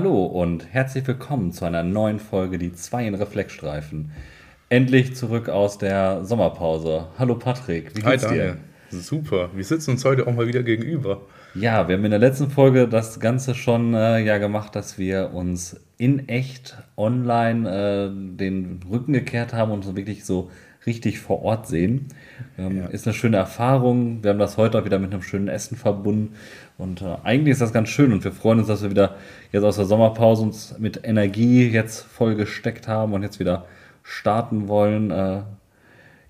Hallo und herzlich willkommen zu einer neuen Folge Die zwei in Reflexstreifen. Endlich zurück aus der Sommerpause. Hallo Patrick, wie geht's Hi, dir? Super, wir sitzen uns heute auch mal wieder gegenüber. Ja, wir haben in der letzten Folge das Ganze schon äh, ja gemacht, dass wir uns in echt online äh, den Rücken gekehrt haben und so wirklich so richtig vor Ort sehen. Ähm, ja. Ist eine schöne Erfahrung. Wir haben das heute auch wieder mit einem schönen Essen verbunden. Und äh, eigentlich ist das ganz schön und wir freuen uns, dass wir wieder jetzt aus der Sommerpause uns mit Energie jetzt voll gesteckt haben und jetzt wieder starten wollen. Äh,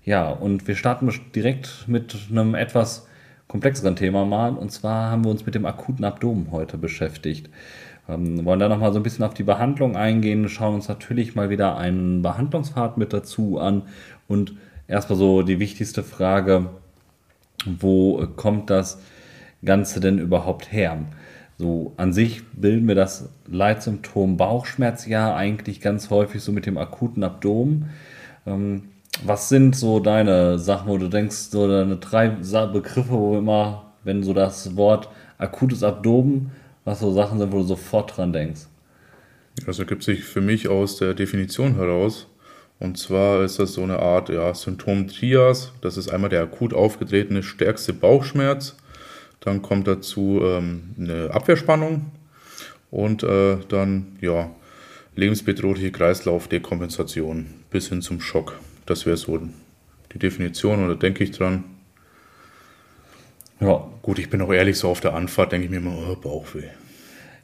ja, und wir starten direkt mit einem etwas komplexeren Thema mal. Und zwar haben wir uns mit dem akuten Abdomen heute beschäftigt. Ähm, wollen da nochmal so ein bisschen auf die Behandlung eingehen, schauen uns natürlich mal wieder einen Behandlungspfad mit dazu an und erstmal so die wichtigste Frage, wo kommt das Ganze denn überhaupt her? So an sich bilden wir das Leitsymptom Bauchschmerz ja eigentlich ganz häufig so mit dem akuten Abdomen. Ähm, was sind so deine Sachen, wo du denkst, so deine drei Begriffe, wo immer, wenn so das Wort akutes Abdomen, was so Sachen sind, wo du sofort dran denkst? Das ergibt sich für mich aus der Definition heraus. Und zwar ist das so eine Art ja, Symptom-Trias. Das ist einmal der akut aufgetretene stärkste Bauchschmerz. Dann kommt dazu ähm, eine Abwehrspannung und äh, dann ja, lebensbedrohliche Kreislaufdekompensation bis hin zum Schock. Das wäre so die Definition da denke ich dran. Ja, gut, ich bin auch ehrlich, so auf der Anfahrt denke ich mir immer, oh, Bauchweh.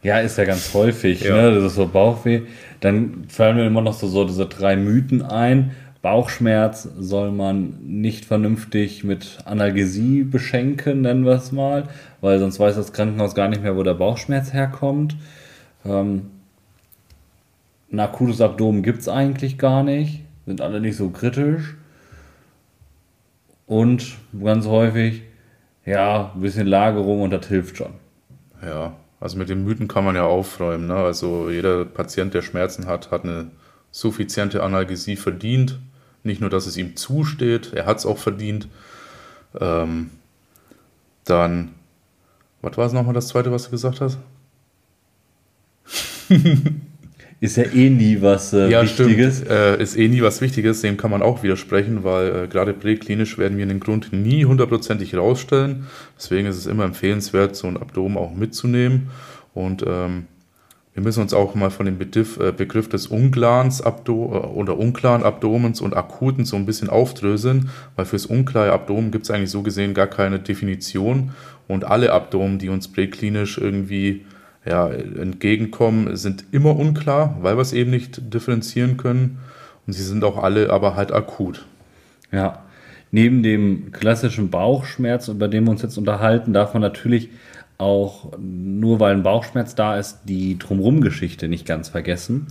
Ja, ist ja ganz häufig, ja. ne? das ist so Bauchweh. Dann fallen mir immer noch so, so diese drei Mythen ein. Bauchschmerz soll man nicht vernünftig mit Analgesie beschenken, nennen wir es mal, weil sonst weiß das Krankenhaus gar nicht mehr, wo der Bauchschmerz herkommt. Ähm, ein akutes Abdomen gibt es eigentlich gar nicht, sind alle nicht so kritisch. Und ganz häufig, ja, ein bisschen Lagerung und das hilft schon. Ja, also mit den Mythen kann man ja aufräumen. Ne? Also jeder Patient, der Schmerzen hat, hat eine suffiziente Analgesie verdient. Nicht nur, dass es ihm zusteht, er hat es auch verdient. Ähm, dann, was war es nochmal das zweite, was du gesagt hast? ist ja eh nie was äh, ja, Wichtiges. Stimmt. Äh, ist eh nie was Wichtiges, dem kann man auch widersprechen, weil äh, gerade präklinisch werden wir den Grund nie hundertprozentig rausstellen. Deswegen ist es immer empfehlenswert, so ein Abdomen auch mitzunehmen. Und ähm, wir müssen uns auch mal von dem Begriff, äh, Begriff des unklaren Abdo äh, oder unklaren Abdomens und akuten so ein bisschen aufdröseln, weil fürs unklare Abdomen gibt es eigentlich so gesehen gar keine Definition und alle Abdomen, die uns präklinisch irgendwie ja, entgegenkommen, sind immer unklar, weil wir es eben nicht differenzieren können und sie sind auch alle aber halt akut. Ja, neben dem klassischen Bauchschmerz, über den wir uns jetzt unterhalten, darf man natürlich auch nur weil ein Bauchschmerz da ist, die Drumrum-Geschichte nicht ganz vergessen.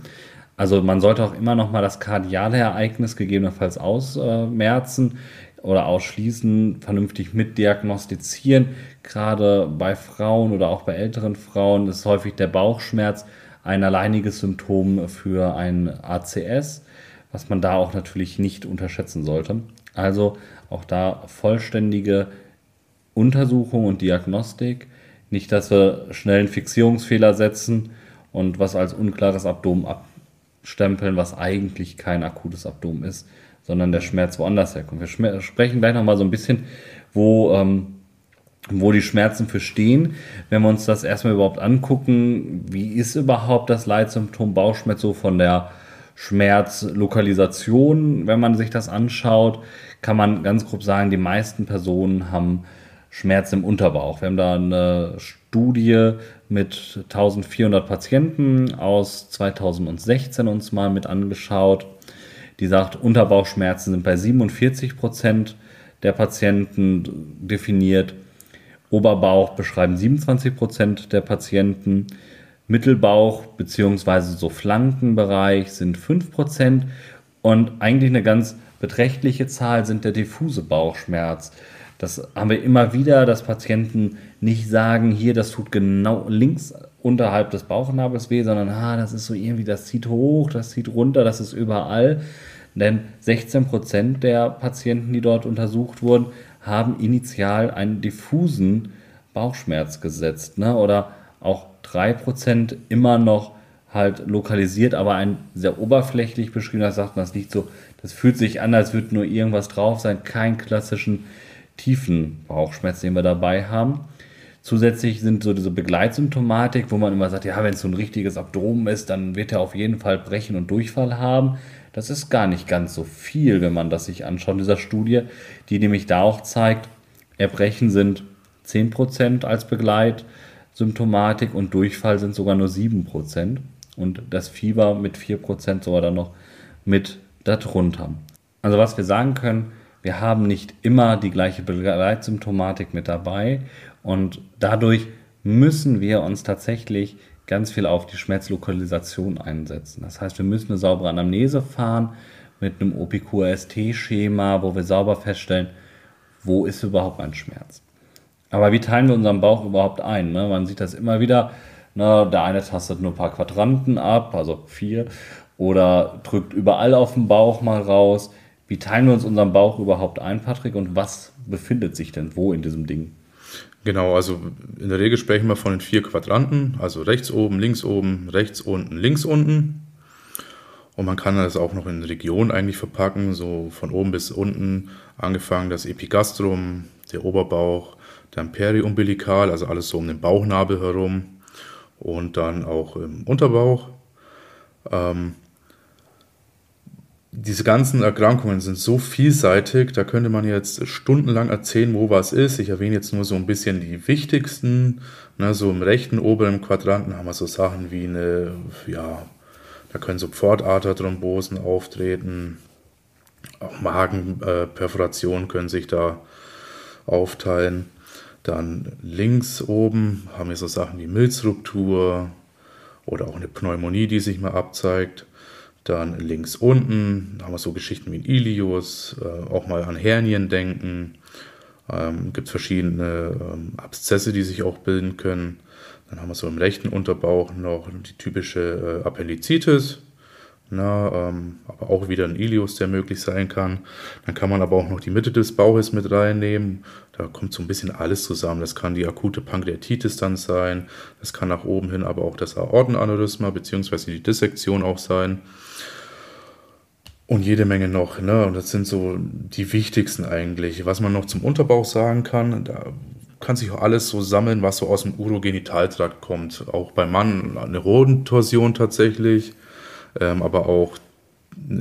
Also man sollte auch immer noch mal das kardiale Ereignis gegebenenfalls ausmerzen oder ausschließen, vernünftig mitdiagnostizieren. Gerade bei Frauen oder auch bei älteren Frauen ist häufig der Bauchschmerz ein alleiniges Symptom für ein ACS, was man da auch natürlich nicht unterschätzen sollte. Also auch da vollständige Untersuchung und Diagnostik nicht, dass wir schnell einen Fixierungsfehler setzen und was als unklares Abdomen abstempeln, was eigentlich kein akutes Abdomen ist, sondern der Schmerz woanders herkommt. Wir sprechen gleich nochmal so ein bisschen, wo, ähm, wo die Schmerzen für stehen. Wenn wir uns das erstmal überhaupt angucken, wie ist überhaupt das Leitsymptom Bauchschmerz so von der Schmerzlokalisation, wenn man sich das anschaut, kann man ganz grob sagen, die meisten Personen haben Schmerz im Unterbauch. Wir haben da eine Studie mit 1400 Patienten aus 2016 uns mal mit angeschaut. Die sagt, Unterbauchschmerzen sind bei 47 Prozent der Patienten definiert. Oberbauch beschreiben 27 Prozent der Patienten. Mittelbauch bzw. so Flankenbereich sind 5 Prozent. Und eigentlich eine ganz beträchtliche Zahl sind der diffuse Bauchschmerz. Das haben wir immer wieder, dass Patienten nicht sagen, hier, das tut genau links unterhalb des Bauchnabels weh, sondern ah, das ist so irgendwie, das zieht hoch, das zieht runter, das ist überall. Denn 16 Prozent der Patienten, die dort untersucht wurden, haben initial einen diffusen Bauchschmerz gesetzt. Ne? Oder auch 3 Prozent immer noch halt lokalisiert, aber ein sehr oberflächlich beschrieben. Das sagt man, das liegt so, das fühlt sich an, als würde nur irgendwas drauf sein, keinen klassischen tiefen Bauchschmerz, den wir dabei haben. Zusätzlich sind so diese Begleitsymptomatik, wo man immer sagt, ja, wenn es so ein richtiges Abdomen ist, dann wird er auf jeden Fall Brechen und Durchfall haben. Das ist gar nicht ganz so viel, wenn man das sich anschaut in dieser Studie, die nämlich da auch zeigt, Erbrechen sind 10% als Begleitsymptomatik und Durchfall sind sogar nur 7% und das Fieber mit 4% sogar dann noch mit darunter. Also was wir sagen können, wir haben nicht immer die gleiche Begleitsymptomatik mit dabei und dadurch müssen wir uns tatsächlich ganz viel auf die Schmerzlokalisation einsetzen. Das heißt, wir müssen eine saubere Anamnese fahren mit einem OPQRST-Schema, wo wir sauber feststellen, wo ist überhaupt mein Schmerz. Aber wie teilen wir unseren Bauch überhaupt ein? Ne? Man sieht das immer wieder. Ne? Der eine tastet nur ein paar Quadranten ab, also vier, oder drückt überall auf den Bauch mal raus. Wie teilen wir uns unseren Bauch überhaupt ein, Patrick, und was befindet sich denn wo in diesem Ding? Genau, also in der Regel sprechen wir von den vier Quadranten, also rechts oben, links oben, rechts unten, links unten. Und man kann das auch noch in Regionen eigentlich verpacken, so von oben bis unten, angefangen das Epigastrum, der Oberbauch, dann Periumbilikal, also alles so um den Bauchnabel herum und dann auch im Unterbauch. Ähm, diese ganzen Erkrankungen sind so vielseitig, da könnte man jetzt stundenlang erzählen, wo was ist. Ich erwähne jetzt nur so ein bisschen die wichtigsten. Ne, so im rechten oberen Quadranten haben wir so Sachen wie eine, ja, da können so Pfortaderthrombosen auftreten. Auch Magenperforationen können sich da aufteilen. Dann links oben haben wir so Sachen wie Milzruptur oder auch eine Pneumonie, die sich mal abzeigt. Dann links unten haben wir so Geschichten wie Ilius, äh, auch mal an Hernien denken. Ähm, gibt verschiedene ähm, Abszesse, die sich auch bilden können. Dann haben wir so im rechten Unterbauch noch die typische äh, Appendizitis, na, ähm, aber auch wieder ein Ilius, der möglich sein kann. Dann kann man aber auch noch die Mitte des Bauches mit reinnehmen. Da kommt so ein bisschen alles zusammen. Das kann die akute Pankreatitis dann sein. Das kann nach oben hin aber auch das Aortenaneurysma bzw. die Dissektion auch sein. Und jede Menge noch. Ne? Und das sind so die wichtigsten eigentlich. Was man noch zum Unterbauch sagen kann, da kann sich auch alles so sammeln, was so aus dem Urogenitaltrakt kommt. Auch beim Mann eine Hodentorsion tatsächlich, ähm, aber auch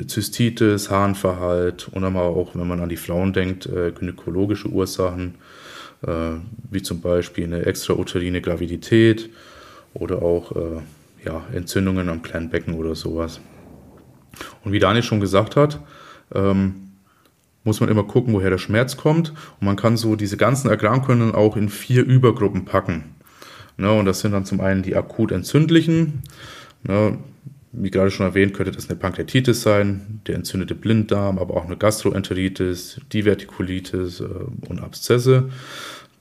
Zystitis, Harnverhalt und aber auch, wenn man an die Frauen denkt, äh, gynäkologische Ursachen, äh, wie zum Beispiel eine extrauterine Gravidität oder auch äh, ja, Entzündungen am kleinen Becken oder sowas. Und wie Daniel schon gesagt hat, ähm, muss man immer gucken, woher der Schmerz kommt. Und man kann so diese ganzen Erkrankungen auch in vier Übergruppen packen. Ne, und das sind dann zum einen die akut entzündlichen. Ne, wie gerade schon erwähnt, könnte das eine Pankreatitis sein, der entzündete Blinddarm, aber auch eine Gastroenteritis, Divertikulitis äh, und Abszesse.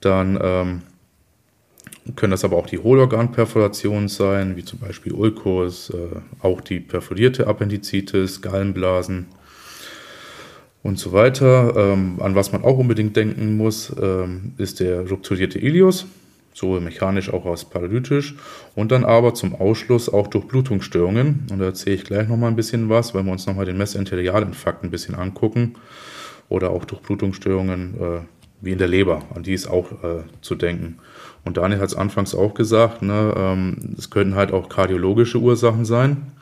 Dann ähm, können das aber auch die Hohlorganperforationen sein, wie zum Beispiel Ulkus, äh, auch die perforierte Appendizitis, Gallenblasen und so weiter. Ähm, an was man auch unbedingt denken muss, ähm, ist der rupturierte Ilius, sowohl mechanisch auch als paralytisch. Und dann aber zum Ausschluss auch durch Blutungsstörungen. Und da erzähle ich gleich nochmal ein bisschen was, weil wir uns nochmal den Mesenterialinfarkt ein bisschen angucken. Oder auch durch Blutungsstörungen äh, wie in der Leber, an die ist auch äh, zu denken. Und Daniel hat es anfangs auch gesagt, ne, ähm, es könnten halt auch kardiologische Ursachen sein.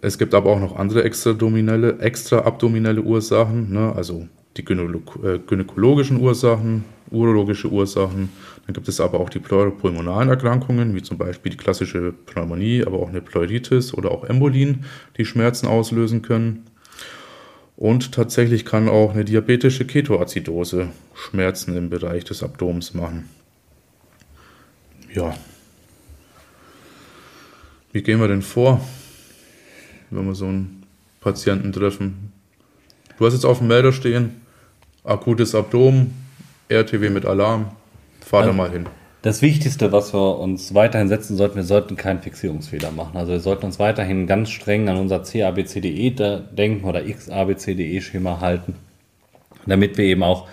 Es gibt aber auch noch andere extraabdominelle, extraabdominelle Ursachen, ne, also die äh, gynäkologischen Ursachen, urologische Ursachen. Dann gibt es aber auch die pleuropulmonalen Erkrankungen, wie zum Beispiel die klassische Pneumonie, aber auch eine Pleuritis oder auch Embolien, die Schmerzen auslösen können. Und tatsächlich kann auch eine diabetische Ketoazidose Schmerzen im Bereich des Abdomens machen ja, wie gehen wir denn vor, wenn wir so einen Patienten treffen? Du hast jetzt auf dem Melder stehen, akutes Abdomen, RTW mit Alarm, fahr da mal hin. Das Wichtigste, was wir uns weiterhin setzen sollten, wir sollten keinen Fixierungsfehler machen. Also wir sollten uns weiterhin ganz streng an unser CABCDE denken oder XABCDE-Schema halten, damit wir eben auch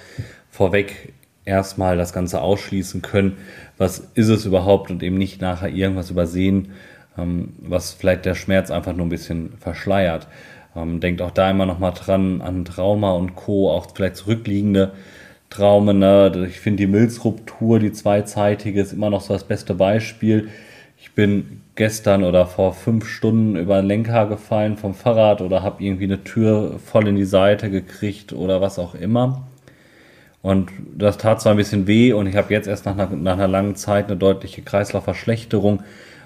vorweg erstmal das Ganze ausschließen können, was ist es überhaupt und eben nicht nachher irgendwas übersehen, ähm, was vielleicht der Schmerz einfach nur ein bisschen verschleiert. Ähm, denkt auch da immer noch mal dran an Trauma und Co., auch vielleicht zurückliegende Traumen. Ne? Ich finde die Milzruptur, die zweizeitige, ist immer noch so das beste Beispiel. Ich bin gestern oder vor fünf Stunden über einen Lenker gefallen vom Fahrrad oder habe irgendwie eine Tür voll in die Seite gekriegt oder was auch immer. Und das tat zwar ein bisschen weh und ich habe jetzt erst nach einer, nach einer langen Zeit eine deutliche Kreislaufverschlechterung,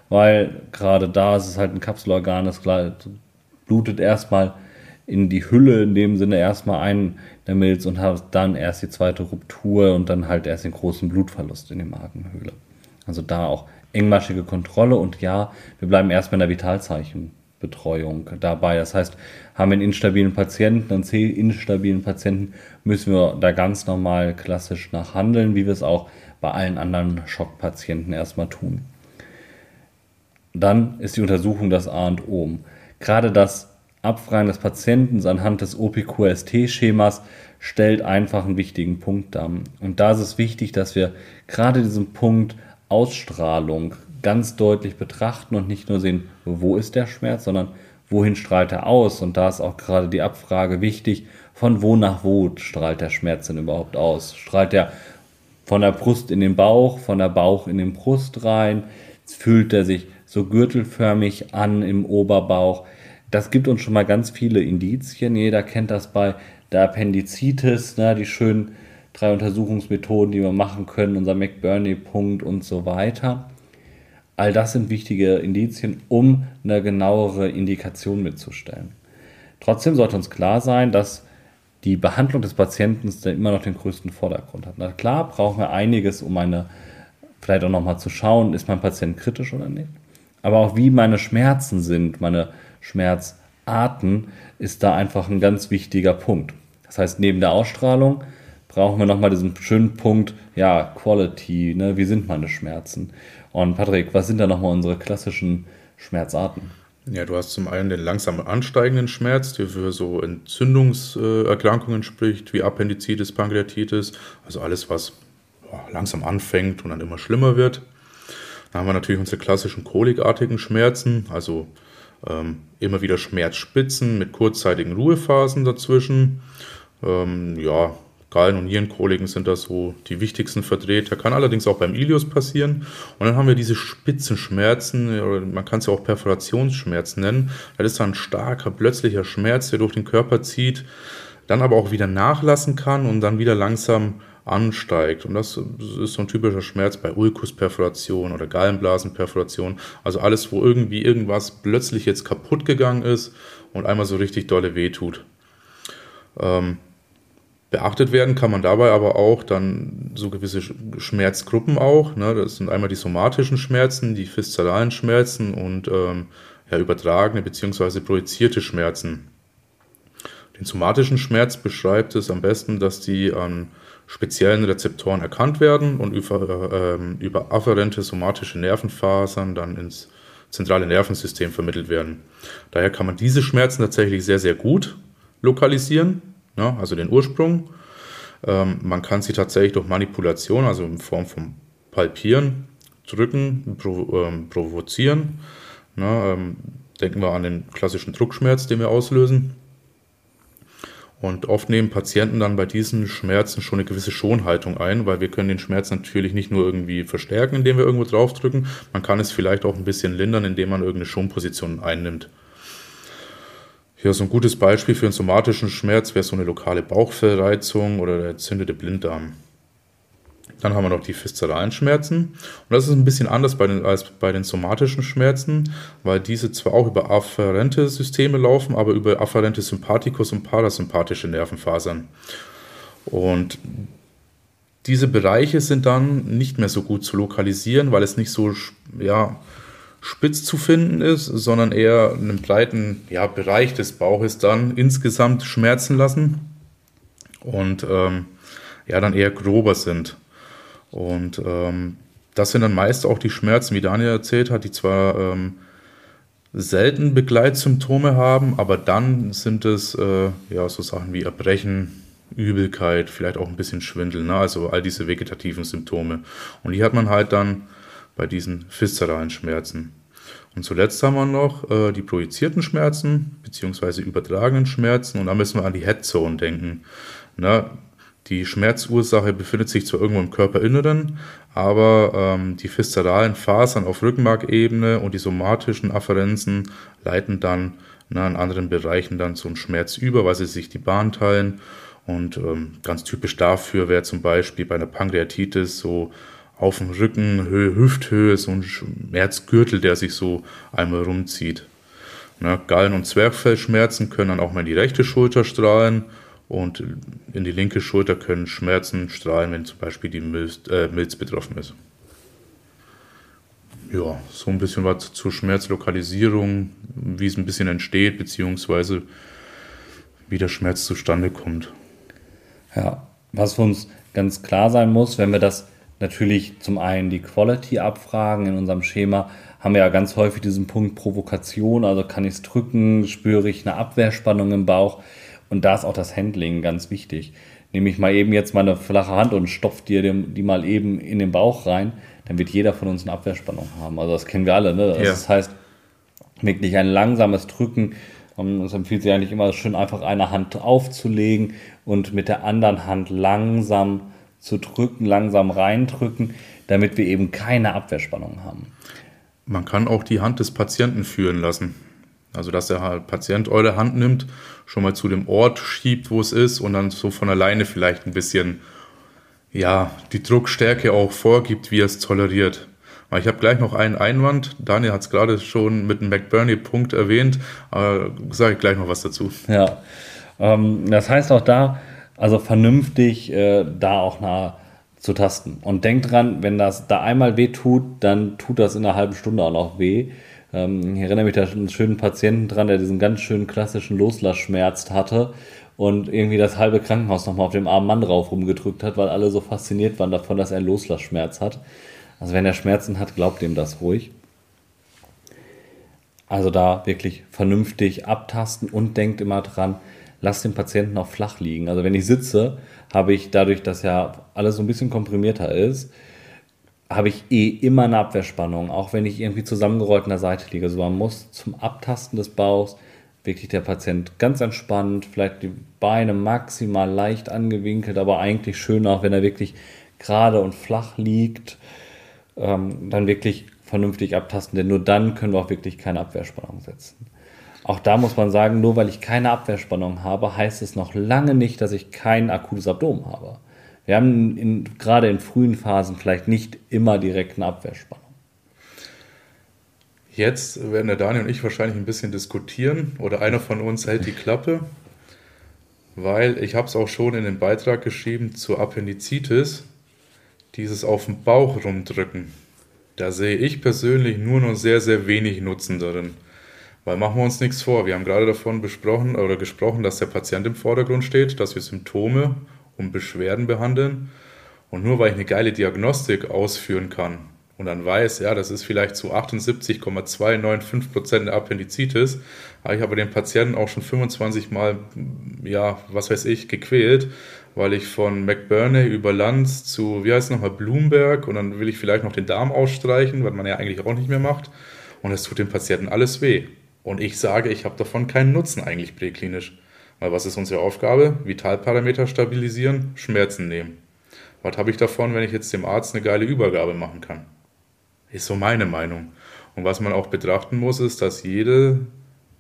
weil gerade da ist es halt ein Kapselorgan, das blutet erstmal in die Hülle, in dem Sinne erstmal ein der Milz und hat dann erst die zweite Ruptur und dann halt erst den großen Blutverlust in der Magenhöhle. Also da auch engmaschige Kontrolle und ja, wir bleiben erstmal in der Vitalzeichenbetreuung dabei. Das heißt, haben wir einen instabilen Patienten, einen C-instabilen Patienten, müssen wir da ganz normal klassisch nachhandeln, wie wir es auch bei allen anderen Schockpatienten erstmal tun. Dann ist die Untersuchung das A und O. Gerade das Abfragen des Patienten anhand des OPQST-Schemas stellt einfach einen wichtigen Punkt dar. Und da ist es wichtig, dass wir gerade diesen Punkt Ausstrahlung ganz deutlich betrachten und nicht nur sehen, wo ist der Schmerz, sondern wohin strahlt er aus. Und da ist auch gerade die Abfrage wichtig, von wo nach wo strahlt der Schmerz denn überhaupt aus? Strahlt er von der Brust in den Bauch, von der Bauch in den Brust rein? Fühlt er sich so gürtelförmig an im Oberbauch? Das gibt uns schon mal ganz viele Indizien. Jeder kennt das bei der Appendizitis, ne, die schönen drei Untersuchungsmethoden, die wir machen können, unser McBurney-Punkt und so weiter. All das sind wichtige Indizien, um eine genauere Indikation mitzustellen. Trotzdem sollte uns klar sein, dass die Behandlung des Patienten immer noch den größten Vordergrund hat. Na klar, brauchen wir einiges, um eine, vielleicht auch nochmal zu schauen, ist mein Patient kritisch oder nicht. Aber auch wie meine Schmerzen sind, meine Schmerzarten, ist da einfach ein ganz wichtiger Punkt. Das heißt, neben der Ausstrahlung brauchen wir nochmal diesen schönen Punkt, ja, Quality, ne? wie sind meine Schmerzen? Und Patrick, was sind da nochmal unsere klassischen Schmerzarten? Ja, du hast zum einen den langsam ansteigenden Schmerz, der für so Entzündungserkrankungen spricht, wie Appendizitis, Pankreatitis, also alles, was langsam anfängt und dann immer schlimmer wird. Dann haben wir natürlich unsere klassischen kolikartigen Schmerzen, also ähm, immer wieder Schmerzspitzen mit kurzzeitigen Ruhephasen dazwischen. Ähm, ja, Gallen- und Nierenkoliken sind da so die wichtigsten Vertreter. Kann allerdings auch beim Ilius passieren. Und dann haben wir diese Spitzenschmerzen, oder man kann es ja auch Perforationsschmerzen nennen. Das ist dann ein starker, plötzlicher Schmerz, der durch den Körper zieht, dann aber auch wieder nachlassen kann und dann wieder langsam ansteigt. Und das ist so ein typischer Schmerz bei Ulkusperforation oder Gallenblasenperforation. Also alles, wo irgendwie irgendwas plötzlich jetzt kaputt gegangen ist und einmal so richtig dolle wehtut. Ähm, Beachtet werden kann man dabei aber auch dann so gewisse Schmerzgruppen auch. Ne? Das sind einmal die somatischen Schmerzen, die viszeralen Schmerzen und ähm, ja, übertragene bzw. projizierte Schmerzen. Den somatischen Schmerz beschreibt es am besten, dass die an speziellen Rezeptoren erkannt werden und über, äh, über afferente somatische Nervenfasern dann ins zentrale Nervensystem vermittelt werden. Daher kann man diese Schmerzen tatsächlich sehr, sehr gut lokalisieren ne? also den Ursprung. Ähm, man kann sie tatsächlich durch Manipulation, also in Form von Palpieren, drücken, provo ähm, provozieren. Ne? Ähm, denken wir an den klassischen Druckschmerz, den wir auslösen. Und oft nehmen Patienten dann bei diesen Schmerzen schon eine gewisse Schonhaltung ein, weil wir können den Schmerz natürlich nicht nur irgendwie verstärken, indem wir irgendwo draufdrücken. Man kann es vielleicht auch ein bisschen lindern, indem man irgendeine Schonposition einnimmt. Hier so ein gutes Beispiel für einen somatischen Schmerz wäre so eine lokale Bauchfellreizung oder der entzündete Blinddarm. Dann haben wir noch die viszeralen Schmerzen. Und das ist ein bisschen anders bei den, als bei den somatischen Schmerzen, weil diese zwar auch über afferente Systeme laufen, aber über afferente Sympathikus und parasympathische Nervenfasern. Und diese Bereiche sind dann nicht mehr so gut zu lokalisieren, weil es nicht so ja, spitz zu finden ist, sondern eher einen breiten ja, Bereich des Bauches dann insgesamt schmerzen lassen und ähm, ja dann eher grober sind. Und ähm, das sind dann meist auch die Schmerzen, wie Daniel erzählt hat, die zwar ähm, selten Begleitsymptome haben, aber dann sind es äh, ja so Sachen wie Erbrechen, Übelkeit, vielleicht auch ein bisschen Schwindel, ne? also all diese vegetativen Symptome. Und die hat man halt dann bei diesen viszeralen Schmerzen. Und zuletzt haben wir noch äh, die projizierten Schmerzen bzw. übertragenen Schmerzen und da müssen wir an die Headzone denken. Na, die Schmerzursache befindet sich zwar irgendwo im Körperinneren, aber ähm, die viszeralen Fasern auf Rückenmarkebene und die somatischen Afferenzen leiten dann na, in anderen Bereichen dann zum Schmerz über, weil sie sich die Bahn teilen. Und ähm, ganz typisch dafür wäre zum Beispiel bei einer Pankreatitis so auf dem Rücken, Höhe, Hüfthöhe, so ein Schmerzgürtel, der sich so einmal rumzieht. Na, Gallen- und Zwerchfellschmerzen können dann auch mal in die rechte Schulter strahlen und in die linke Schulter können Schmerzen strahlen, wenn zum Beispiel die Milz, äh, Milz betroffen ist. Ja, so ein bisschen was zur Schmerzlokalisierung, wie es ein bisschen entsteht, beziehungsweise wie der Schmerz zustande kommt. Ja, was für uns ganz klar sein muss, wenn wir das natürlich zum einen die Quality abfragen in unserem Schema, haben wir ja ganz häufig diesen Punkt Provokation, also kann ich es drücken, spüre ich eine Abwehrspannung im Bauch. Und da ist auch das Handling ganz wichtig. Nehme ich mal eben jetzt meine flache Hand und stopfe dir die mal eben in den Bauch rein, dann wird jeder von uns eine Abwehrspannung haben. Also das kennen wir alle. Ne? Das ja. heißt, wirklich ein langsames Drücken. Ähm, es empfiehlt sich eigentlich immer schön einfach eine Hand aufzulegen und mit der anderen Hand langsam zu drücken, langsam reindrücken, damit wir eben keine Abwehrspannung haben. Man kann auch die Hand des Patienten führen lassen. Also, dass der halt Patient eure Hand nimmt, schon mal zu dem Ort schiebt, wo es ist und dann so von alleine vielleicht ein bisschen, ja, die Druckstärke auch vorgibt, wie er es toleriert. Ich habe gleich noch einen Einwand. Daniel hat es gerade schon mit dem McBurney-Punkt erwähnt, aber sage ich gleich noch was dazu. Ja, ähm, das heißt auch da, also vernünftig äh, da auch nah zu tasten. Und denkt dran, wenn das da einmal weh tut, dann tut das in einer halben Stunde auch noch weh. Ähm, ich erinnere mich da an einen schönen Patienten dran, der diesen ganz schönen klassischen Loslassschmerz hatte und irgendwie das halbe Krankenhaus nochmal auf dem armen Mann drauf rumgedrückt hat, weil alle so fasziniert waren davon, dass er einen Loslassschmerz hat. Also wenn er Schmerzen hat, glaubt ihm das ruhig. Also da wirklich vernünftig abtasten und denkt immer dran, lasst den Patienten auch flach liegen. Also wenn ich sitze, habe ich dadurch, dass ja alles so ein bisschen komprimierter ist, habe ich eh immer eine Abwehrspannung, auch wenn ich irgendwie zusammengerollt an der Seite liege. So man muss zum Abtasten des Bauchs wirklich der Patient ganz entspannt, vielleicht die Beine maximal leicht angewinkelt, aber eigentlich schön auch, wenn er wirklich gerade und flach liegt, ähm, dann wirklich vernünftig abtasten, denn nur dann können wir auch wirklich keine Abwehrspannung setzen. Auch da muss man sagen, nur weil ich keine Abwehrspannung habe, heißt es noch lange nicht, dass ich kein akutes Abdomen habe. Wir haben in, gerade in frühen Phasen vielleicht nicht immer direkt eine Abwehrspannung. Jetzt werden der Daniel und ich wahrscheinlich ein bisschen diskutieren oder einer von uns hält die Klappe, weil ich habe es auch schon in den Beitrag geschrieben zur Appendizitis, dieses auf dem Bauch rumdrücken. Da sehe ich persönlich nur noch sehr, sehr wenig Nutzen darin. Weil machen wir uns nichts vor. Wir haben gerade davon besprochen oder gesprochen, dass der Patient im Vordergrund steht, dass wir Symptome und Beschwerden behandeln. Und nur weil ich eine geile Diagnostik ausführen kann und dann weiß, ja, das ist vielleicht zu 78,295 Prozent der Appendizitis, habe ich aber den Patienten auch schon 25 Mal, ja, was weiß ich, gequält, weil ich von McBurney über Lanz zu, wie heißt es nochmal, Bloomberg und dann will ich vielleicht noch den Darm ausstreichen, was man ja eigentlich auch nicht mehr macht. Und es tut dem Patienten alles weh. Und ich sage, ich habe davon keinen Nutzen eigentlich präklinisch. Weil was ist unsere Aufgabe? Vitalparameter stabilisieren, Schmerzen nehmen. Was habe ich davon, wenn ich jetzt dem Arzt eine geile Übergabe machen kann? Ist so meine Meinung. Und was man auch betrachten muss, ist, dass jede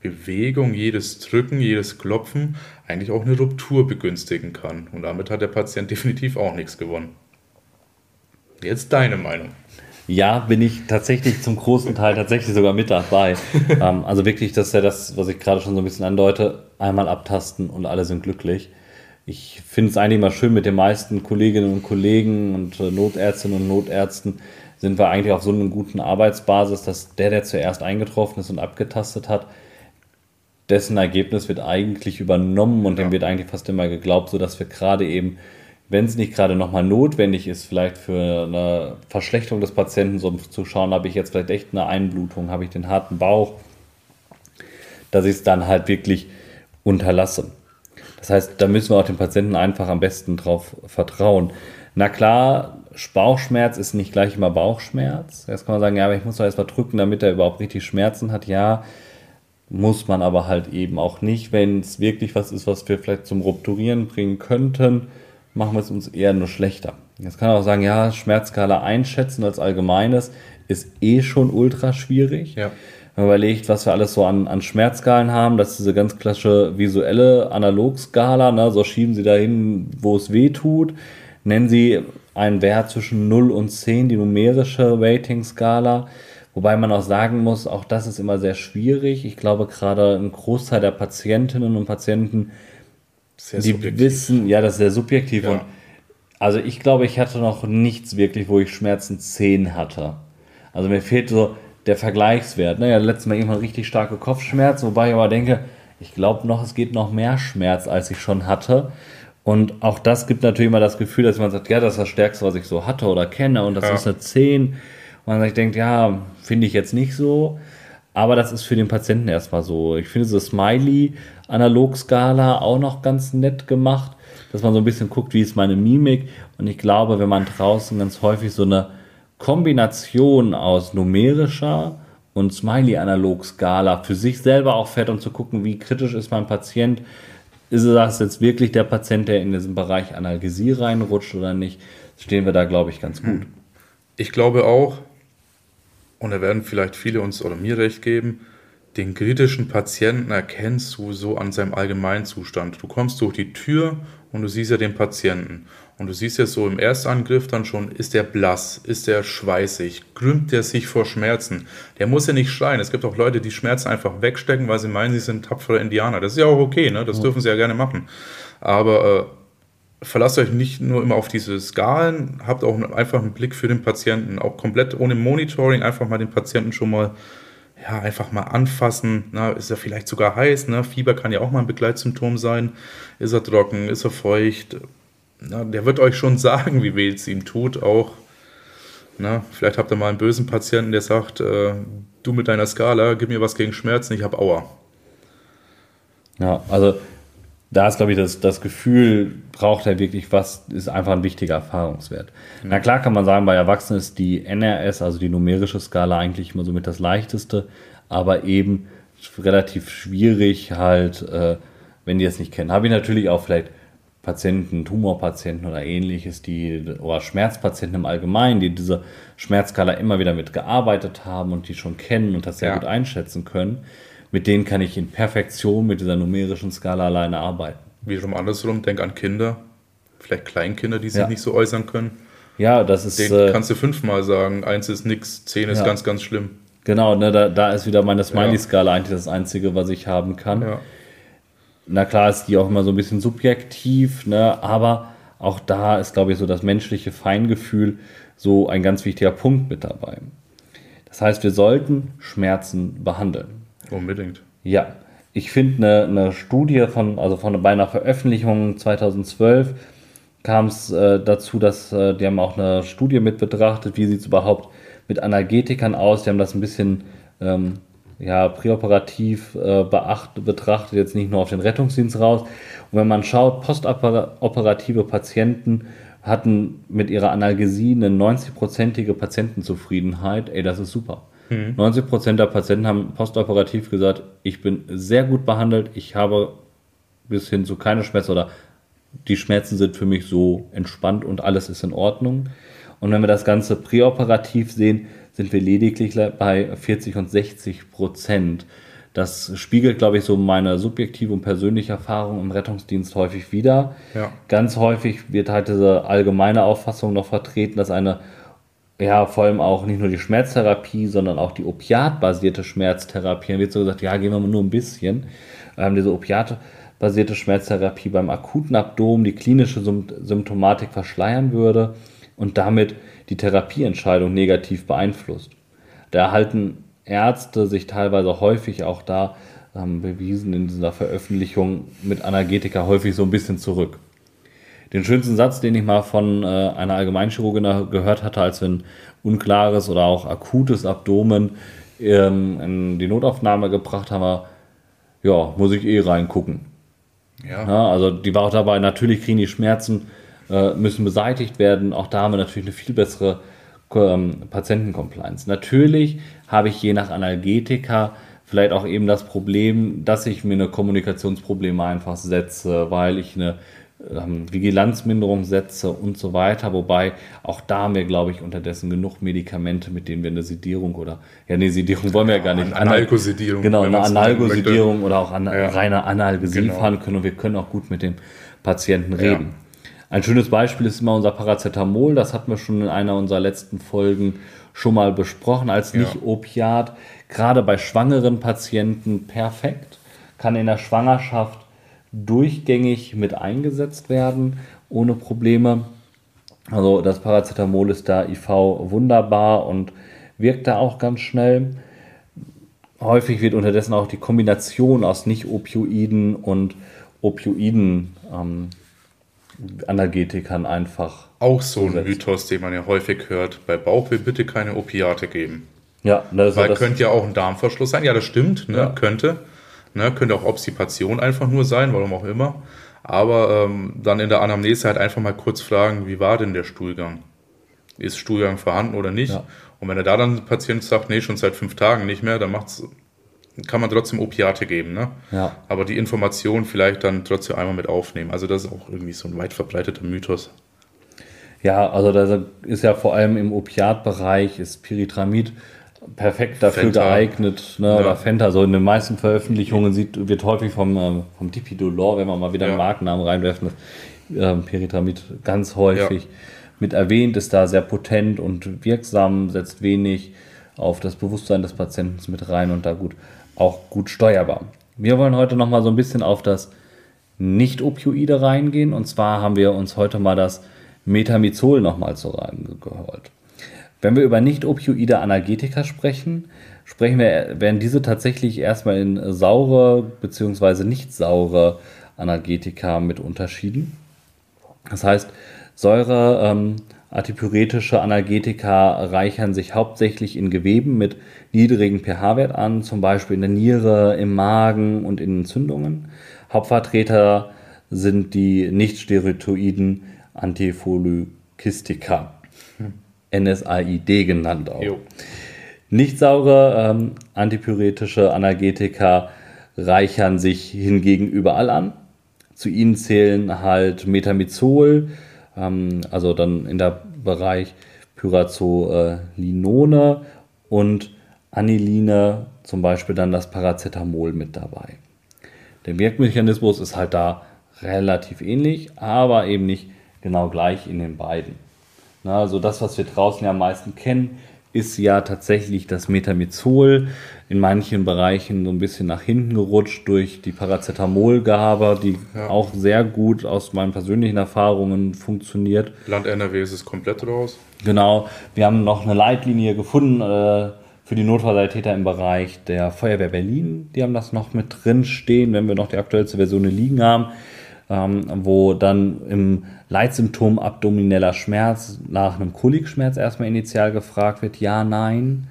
Bewegung, jedes Drücken, jedes Klopfen eigentlich auch eine Ruptur begünstigen kann. Und damit hat der Patient definitiv auch nichts gewonnen. Jetzt deine Meinung. Ja, bin ich tatsächlich zum großen Teil tatsächlich sogar mit dabei. ähm, also wirklich, das ist ja das, was ich gerade schon so ein bisschen andeute, einmal abtasten und alle sind glücklich. Ich finde es eigentlich mal schön mit den meisten Kolleginnen und Kollegen und äh, Notärztinnen und Notärzten sind wir eigentlich auf so einer guten Arbeitsbasis, dass der, der zuerst eingetroffen ist und abgetastet hat, dessen Ergebnis wird eigentlich übernommen und ja. dem wird eigentlich fast immer geglaubt, sodass wir gerade eben wenn es nicht gerade nochmal notwendig ist, vielleicht für eine Verschlechterung des Patienten so zu schauen, habe ich jetzt vielleicht echt eine Einblutung, habe ich den harten Bauch, dass ich es dann halt wirklich unterlasse. Das heißt, da müssen wir auch dem Patienten einfach am besten drauf vertrauen. Na klar, Bauchschmerz ist nicht gleich immer Bauchschmerz. Jetzt kann man sagen, ja, aber ich muss doch erst mal drücken, damit er überhaupt richtig Schmerzen hat. Ja, muss man aber halt eben auch nicht. Wenn es wirklich was ist, was wir vielleicht zum Rupturieren bringen könnten, machen wir es uns eher nur schlechter. Jetzt kann man auch sagen, ja, Schmerzskala einschätzen als allgemeines ist eh schon ultra schwierig. Ja. Wenn man überlegt, was wir alles so an, an Schmerzskalen haben, das ist diese ganz klassische visuelle Analogskala, ne? so schieben sie dahin, wo es weh tut. Nennen sie einen Wert zwischen 0 und 10, die numerische Rating-Skala. Wobei man auch sagen muss, auch das ist immer sehr schwierig. Ich glaube, gerade ein Großteil der Patientinnen und Patienten, sehr die subjektiv. wissen, ja, das ist sehr subjektiv. Ja. Und also ich glaube, ich hatte noch nichts wirklich, wo ich Schmerzen 10 hatte. Also mir fehlt so der Vergleichswert. Ne? Ja, letztes Mal irgendwann richtig starke Kopfschmerzen, wobei ich aber denke, ich glaube noch, es geht noch mehr Schmerz, als ich schon hatte. Und auch das gibt natürlich immer das Gefühl, dass man sagt, ja, das ist das Stärkste, was ich so hatte oder kenne und das ja. ist eine 10 man sich denkt, ja, finde ich jetzt nicht so. Aber das ist für den Patienten erstmal so. Ich finde diese Smiley-Analog-Skala auch noch ganz nett gemacht, dass man so ein bisschen guckt, wie ist meine Mimik. Und ich glaube, wenn man draußen ganz häufig so eine Kombination aus numerischer und Smiley-Analog-Skala für sich selber auch fährt, um zu gucken, wie kritisch ist mein Patient, ist das jetzt wirklich der Patient, der in diesen Bereich Analgesie reinrutscht oder nicht, stehen wir da, glaube ich, ganz gut. Ich glaube auch, und da werden vielleicht viele uns oder mir recht geben, den kritischen Patienten erkennst du so an seinem Allgemeinzustand. Du kommst durch die Tür und du siehst ja den Patienten. Und du siehst ja so im Erstangriff dann schon, ist der blass, ist der schweißig, krümmt der sich vor Schmerzen. Der muss ja nicht schreien. Es gibt auch Leute, die Schmerzen einfach wegstecken, weil sie meinen, sie sind tapfere Indianer. Das ist ja auch okay, ne? das dürfen sie ja gerne machen. Aber äh, verlasst euch nicht nur immer auf diese Skalen, habt auch einfach einen Blick für den Patienten, auch komplett ohne Monitoring, einfach mal den Patienten schon mal, ja, einfach mal anfassen. Na, ist er vielleicht sogar heiß? Ne? Fieber kann ja auch mal ein Begleitsymptom sein. Ist er trocken? Ist er feucht? Na, der wird euch schon sagen, wie weh es ihm tut. Auch, na, vielleicht habt ihr mal einen bösen Patienten, der sagt, äh, du mit deiner Skala, gib mir was gegen Schmerzen, ich habe Aua. Ja, also da ist, glaube ich, das, das Gefühl, braucht er wirklich was, ist einfach ein wichtiger Erfahrungswert. Mhm. Na klar kann man sagen, bei Erwachsenen ist die NRS, also die numerische Skala, eigentlich immer so mit das leichteste, aber eben relativ schwierig halt, äh, wenn die es nicht kennen. Habe ich natürlich auch vielleicht Patienten, Tumorpatienten oder ähnliches, die, oder Schmerzpatienten im Allgemeinen, die diese Schmerzskala immer wieder mitgearbeitet haben und die schon kennen und das sehr ja. gut einschätzen können mit denen kann ich in Perfektion mit dieser numerischen Skala alleine arbeiten. Wiederum andersrum, denk an Kinder, vielleicht Kleinkinder, die sich ja. nicht so äußern können. Ja, das ist. Den äh, kannst du fünfmal sagen, eins ist nix, zehn ist ja. ganz, ganz schlimm. Genau, ne, da, da ist wieder meine Smiley-Skala eigentlich das Einzige, was ich haben kann. Ja. Na klar ist die auch immer so ein bisschen subjektiv, ne, aber auch da ist, glaube ich, so das menschliche Feingefühl so ein ganz wichtiger Punkt mit dabei. Das heißt, wir sollten Schmerzen behandeln. Unbedingt. Ja, ich finde eine, eine, Studie von, also von bei einer Veröffentlichung 2012 kam es äh, dazu, dass äh, die haben auch eine Studie mit betrachtet, wie sieht es überhaupt mit Analgetikern aus. Die haben das ein bisschen ähm, ja, präoperativ äh, beacht, betrachtet, jetzt nicht nur auf den Rettungsdienst raus. Und wenn man schaut, postoperative Patienten hatten mit ihrer Analgesie eine 90-prozentige Patientenzufriedenheit. Ey, das ist super. Mhm. 90 Prozent der Patienten haben postoperativ gesagt, ich bin sehr gut behandelt, ich habe bis hin zu keine Schmerzen oder die Schmerzen sind für mich so entspannt und alles ist in Ordnung. Und wenn wir das Ganze präoperativ sehen, sind wir lediglich bei 40 und 60 Prozent. Das spiegelt, glaube ich, so meine subjektive und persönliche Erfahrung im Rettungsdienst häufig wieder. Ja. Ganz häufig wird halt diese allgemeine Auffassung noch vertreten, dass eine ja, vor allem auch nicht nur die Schmerztherapie, sondern auch die opiatbasierte Schmerztherapie. Dann wird so gesagt, ja, gehen wir mal nur ein bisschen. Ähm, diese opiatbasierte Schmerztherapie beim akuten Abdomen die klinische Symptomatik verschleiern würde und damit die Therapieentscheidung negativ beeinflusst. Da halten Ärzte sich teilweise häufig auch da ähm, bewiesen in dieser Veröffentlichung mit Analgetika häufig so ein bisschen zurück den schönsten Satz, den ich mal von äh, einer Allgemeinchirurgin gehört hatte, als wir ein unklares oder auch akutes Abdomen ähm, in die Notaufnahme gebracht haben, war, ja, muss ich eh reingucken. Ja. ja. Also die war auch dabei, natürlich kriegen die Schmerzen äh, müssen beseitigt werden. Auch da haben wir natürlich eine viel bessere ähm, Patientencompliance. Natürlich habe ich je nach Analgetika vielleicht auch eben das Problem, dass ich mir eine Kommunikationsprobleme einfach setze, weil ich eine ähm, Vigilanzminderung setze und so weiter. Wobei auch da haben wir, glaube ich, unterdessen genug Medikamente, mit denen wir eine Sedierung oder, ja, eine Sedierung wollen wir ja gar nicht. Analgosedierung. Genau, eine Analgosedierung oder auch an, ja. reine Analgesie genau. fahren können und wir können auch gut mit dem Patienten reden. Ja. Ein schönes Beispiel ist immer unser Paracetamol. Das hatten wir schon in einer unserer letzten Folgen schon mal besprochen als Nicht-Opiat. Gerade bei schwangeren Patienten perfekt. Kann in der Schwangerschaft durchgängig mit eingesetzt werden, ohne Probleme. Also das Paracetamol ist da IV wunderbar und wirkt da auch ganz schnell. Häufig wird unterdessen auch die Kombination aus Nicht-Opioiden und Opioiden ähm, Analgetikern einfach. Auch so ein Mythos, den man ja häufig hört. Bei Bauchweh bitte keine Opiate geben. Ja, das, Weil das könnte ja auch ein Darmverschluss sein. Ja, das stimmt, ne? Ja. könnte. Ne? Könnte auch Obstipation einfach nur sein, warum auch immer. Aber ähm, dann in der Anamnese halt einfach mal kurz fragen, wie war denn der Stuhlgang? Ist Stuhlgang vorhanden oder nicht? Ja. Und wenn er da dann Patient sagt, nee, schon seit fünf Tagen nicht mehr, dann macht's, kann man trotzdem Opiate geben. Ne? Ja. Aber die Information vielleicht dann trotzdem einmal mit aufnehmen. Also das ist auch irgendwie so ein weit verbreiteter Mythos. Ja, also da ist ja vor allem im Opiatbereich ist Pyritramid perfekt dafür Fenta. geeignet. Ne? Ja. Oder Fenta, so in den meisten Veröffentlichungen sieht, wird häufig vom, ähm, vom Dipidolor, wenn wir mal wieder ja. einen Markennamen reinwerfen, das äh, Peritramid ganz häufig ja. mit erwähnt, ist da sehr potent und wirksam, setzt wenig auf das Bewusstsein des Patienten mit rein und da gut auch gut steuerbar. Wir wollen heute noch mal so ein bisschen auf das Nicht-Opioide reingehen und zwar haben wir uns heute mal das Metamizol noch mal zu rein geholt. Wenn wir über nicht-opioide Analgetika sprechen, sprechen wir, werden diese tatsächlich erstmal in saure bzw. nicht saure Analgetika mit unterschieden. Das heißt, Säure, ähm, antipyretische Analgetika reichern sich hauptsächlich in Geweben mit niedrigen pH-Wert an, zum Beispiel in der Niere, im Magen und in Entzündungen. Hauptvertreter sind die nicht-steroiden Antifolykistika. NSAID genannt auch. Jo. Nicht saure ähm, antipyretische Analgetika reichern sich hingegen überall an. Zu ihnen zählen halt Metamizol, ähm, also dann in der Bereich Pyrazolinone und Aniline, zum Beispiel dann das Paracetamol mit dabei. Der Wirkmechanismus ist halt da relativ ähnlich, aber eben nicht genau gleich in den beiden. Na, also das, was wir draußen ja am meisten kennen, ist ja tatsächlich das Metamizol. In manchen Bereichen so ein bisschen nach hinten gerutscht durch die Paracetamolgabe, die ja. auch sehr gut aus meinen persönlichen Erfahrungen funktioniert. Land NRW ist es komplett raus. Genau. Wir haben noch eine Leitlinie gefunden äh, für die Notfallsanitäter im Bereich der Feuerwehr Berlin. Die haben das noch mit drin stehen, wenn wir noch die aktuellste Version liegen haben ähm, wo dann im Leitsymptom abdomineller Schmerz nach einem Kolikschmerz erstmal initial gefragt wird, ja, nein.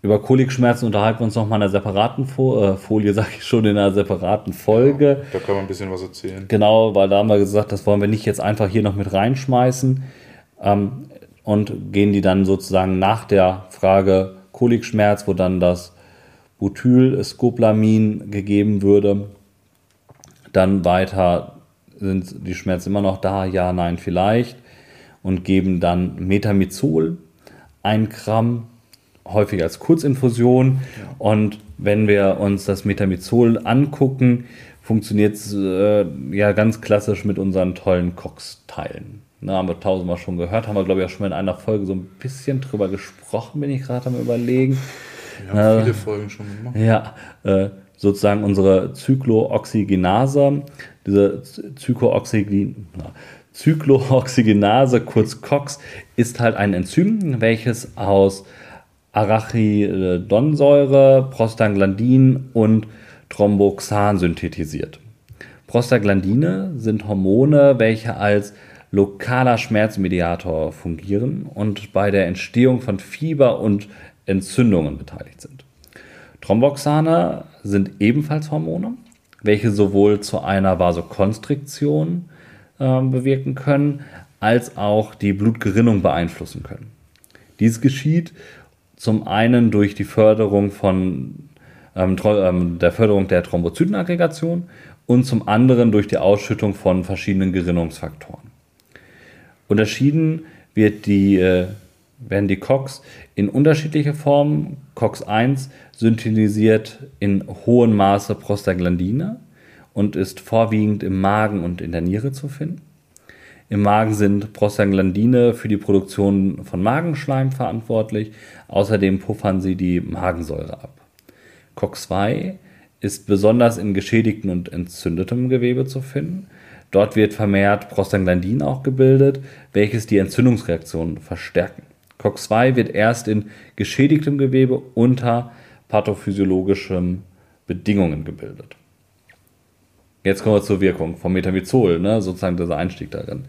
Über Kolikschmerzen unterhalten wir uns nochmal in einer separaten Fo äh, Folie, sage ich schon, in einer separaten Folge. Ja, da können wir ein bisschen was erzählen. Genau, weil da haben wir gesagt, das wollen wir nicht jetzt einfach hier noch mit reinschmeißen. Ähm, und gehen die dann sozusagen nach der Frage Kolikschmerz, wo dann das Butyl, Scoplamin gegeben würde, dann weiter sind die Schmerzen immer noch da, ja, nein, vielleicht. Und geben dann Metamizol, ein Gramm, häufig als Kurzinfusion. Ja. Und wenn wir uns das Metamizol angucken, funktioniert es äh, ja ganz klassisch mit unseren tollen Cox-Teilen. Na, haben wir tausendmal schon gehört, haben wir, glaube ich, auch schon in einer Folge so ein bisschen drüber gesprochen, bin ich gerade am Überlegen. Wir haben äh, viele Folgen schon gemacht. Ja, äh, sozusagen unsere Zyklooxygenase, diese Zyklooxygen, Zyklooxygenase, kurz COX, ist halt ein Enzym, welches aus Arachidonsäure, Prostaglandin und Thromboxan synthetisiert. Prostaglandine sind Hormone, welche als lokaler Schmerzmediator fungieren und bei der Entstehung von Fieber und Entzündungen beteiligt sind. Thromboxane sind ebenfalls Hormone, welche sowohl zu einer Vasokonstriktion äh, bewirken können, als auch die Blutgerinnung beeinflussen können. Dies geschieht zum einen durch die Förderung von ähm, ähm, der Förderung der Thrombozytenaggregation und zum anderen durch die Ausschüttung von verschiedenen Gerinnungsfaktoren. Unterschieden wird die, äh, werden die COX in unterschiedliche Formen. COX-1 synthetisiert in hohem Maße Prostaglandine und ist vorwiegend im Magen und in der Niere zu finden. Im Magen sind Prostaglandine für die Produktion von Magenschleim verantwortlich. Außerdem puffern sie die Magensäure ab. COX-2 ist besonders in geschädigtem und entzündetem Gewebe zu finden. Dort wird vermehrt Prostaglandin auch gebildet, welches die Entzündungsreaktion verstärken. COX-2 wird erst in geschädigtem Gewebe unter pathophysiologischen Bedingungen gebildet. Jetzt kommen wir zur Wirkung von Metamizol, ne? sozusagen dieser Einstieg darin.